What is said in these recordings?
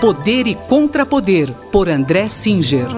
Poder e Contrapoder, por André Singer.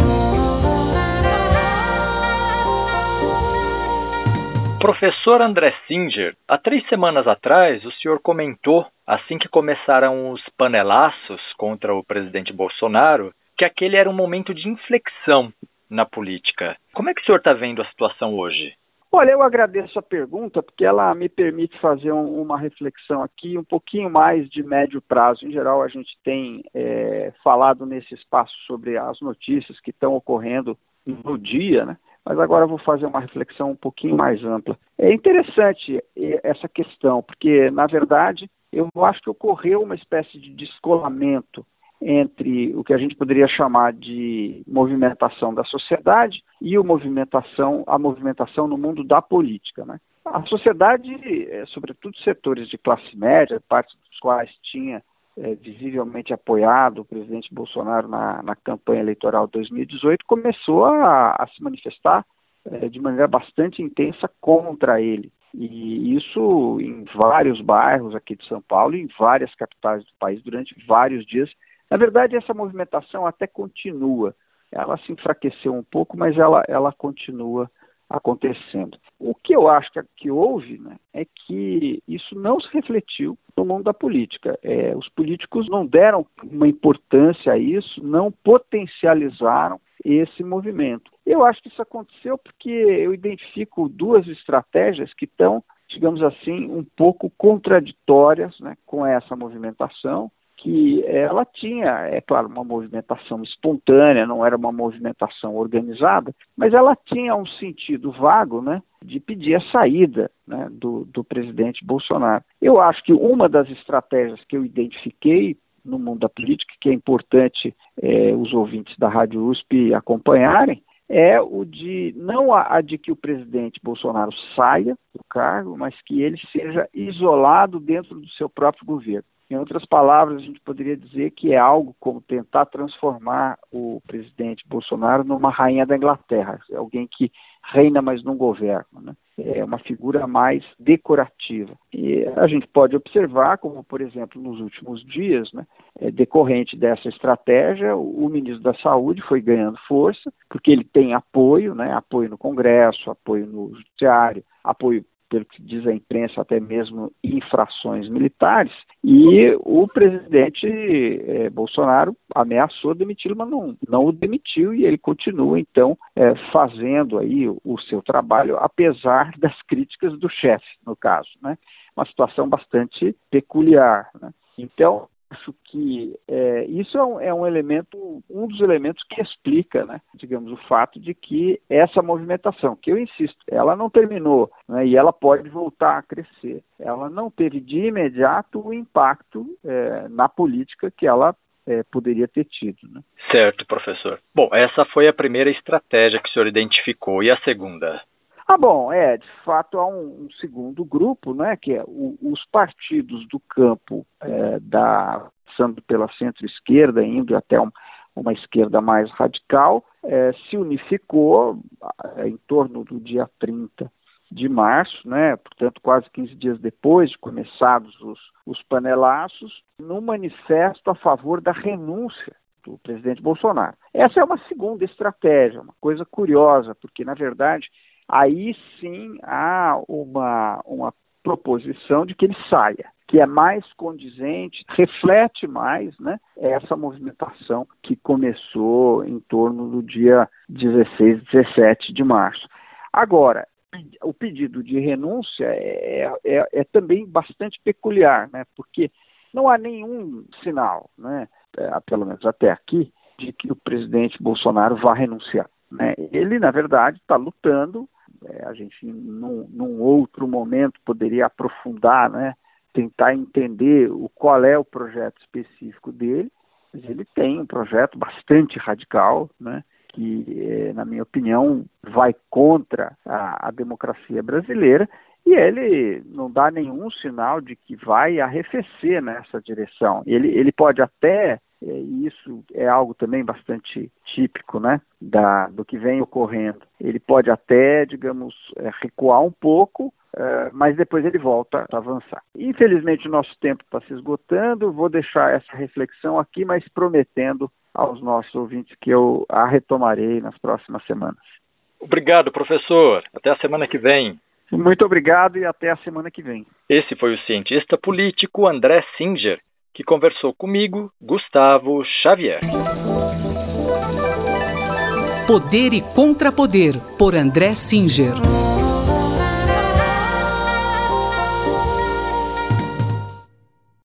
Professor André Singer, há três semanas atrás o senhor comentou, assim que começaram os panelaços contra o presidente Bolsonaro, que aquele era um momento de inflexão na política. Como é que o senhor está vendo a situação hoje? Olha, eu agradeço a pergunta porque ela me permite fazer um, uma reflexão aqui um pouquinho mais de médio prazo. Em geral, a gente tem é, falado nesse espaço sobre as notícias que estão ocorrendo no dia, né? mas agora eu vou fazer uma reflexão um pouquinho mais ampla. É interessante essa questão, porque, na verdade, eu acho que ocorreu uma espécie de descolamento entre o que a gente poderia chamar de movimentação da sociedade e o movimentação, a movimentação no mundo da política. Né? A sociedade, é, sobretudo setores de classe média, parte dos quais tinha é, visivelmente apoiado o presidente Bolsonaro na, na campanha eleitoral de 2018, começou a, a se manifestar é, de maneira bastante intensa contra ele. E isso em vários bairros aqui de São Paulo em várias capitais do país durante vários dias. Na verdade, essa movimentação até continua. Ela se enfraqueceu um pouco, mas ela, ela continua acontecendo. O que eu acho que, que houve né, é que isso não se refletiu no mundo da política. É, os políticos não deram uma importância a isso, não potencializaram esse movimento. Eu acho que isso aconteceu porque eu identifico duas estratégias que estão, digamos assim, um pouco contraditórias né, com essa movimentação que ela tinha, é claro, uma movimentação espontânea, não era uma movimentação organizada, mas ela tinha um sentido vago, né, de pedir a saída né, do, do presidente Bolsonaro. Eu acho que uma das estratégias que eu identifiquei no mundo da política, que é importante é, os ouvintes da Rádio USP acompanharem, é o de não a, a, de que o presidente Bolsonaro saia do cargo, mas que ele seja isolado dentro do seu próprio governo. Em outras palavras, a gente poderia dizer que é algo como tentar transformar o presidente Bolsonaro numa rainha da Inglaterra, alguém que reina, mas não governa. Né? É uma figura mais decorativa. E a gente pode observar, como por exemplo nos últimos dias, né, é, decorrente dessa estratégia, o, ministro da Saúde foi ganhando força, porque ele tem apoio, né, apoio no Congresso, apoio no Judiciário, apoio pelo que diz a imprensa, até mesmo infrações militares, e o presidente eh, Bolsonaro ameaçou demiti-lo, mas não, não o demitiu, e ele continua, então, eh, fazendo aí o, o, seu trabalho, apesar das críticas do chefe, no caso, né? Uma situação bastante peculiar, né? Então, acho que é, isso é um, é um, elemento, um dos elementos que explica, né, digamos, o fato de que essa movimentação, que eu insisto, ela não terminou né, e ela pode voltar a crescer. Ela não teve de imediato o impacto é, na política que ela é, poderia ter tido. Né? Certo, professor. Bom, essa foi a primeira estratégia que o senhor identificou. E a segunda? Ah, bom, é, de fato há um, um segundo grupo, né, que é o, os partidos do campo é, da, passando pela centro-esquerda, indo até um, uma esquerda mais radical, é, se unificou é, em torno do dia 30 de março, né, portanto quase 15 dias depois de começados os, os panelaços, num manifesto a favor da renúncia do presidente Bolsonaro. Essa é uma segunda estratégia, uma coisa curiosa, porque na verdade aí sim há uma, uma proposição de que ele saia, que é mais condizente, reflete mais né, essa movimentação que começou em torno do dia 16, 17 de março. Agora, o pedido de renúncia é, é, é também bastante peculiar, né, porque não há nenhum sinal, né, é, pelo menos até aqui, de que o presidente Bolsonaro vá renunciar. Né? Ele, na verdade, está lutando é, a gente, num, num, outro momento, poderia aprofundar, né, tentar entender o, qual é o projeto específico dele, mas ele tem um projeto bastante radical, né, que, é, na minha opinião, vai contra a, a democracia brasileira. E ele não dá nenhum sinal de que vai arrefecer nessa direção. Ele, ele pode até e isso é algo também bastante típico, né, da, do que vem ocorrendo. Ele pode até, digamos, é, recuar um pouco, é, mas depois ele volta a avançar. Infelizmente, o nosso tempo está se esgotando, vou deixar essa reflexão aqui, mas prometendo aos nossos ouvintes que eu a retomarei nas próximas semanas. Obrigado, professor. Até a semana que vem. Muito obrigado e até a semana que vem. Esse foi o cientista político André Singer, que conversou comigo, Gustavo Xavier. Poder e Contrapoder, por André Singer.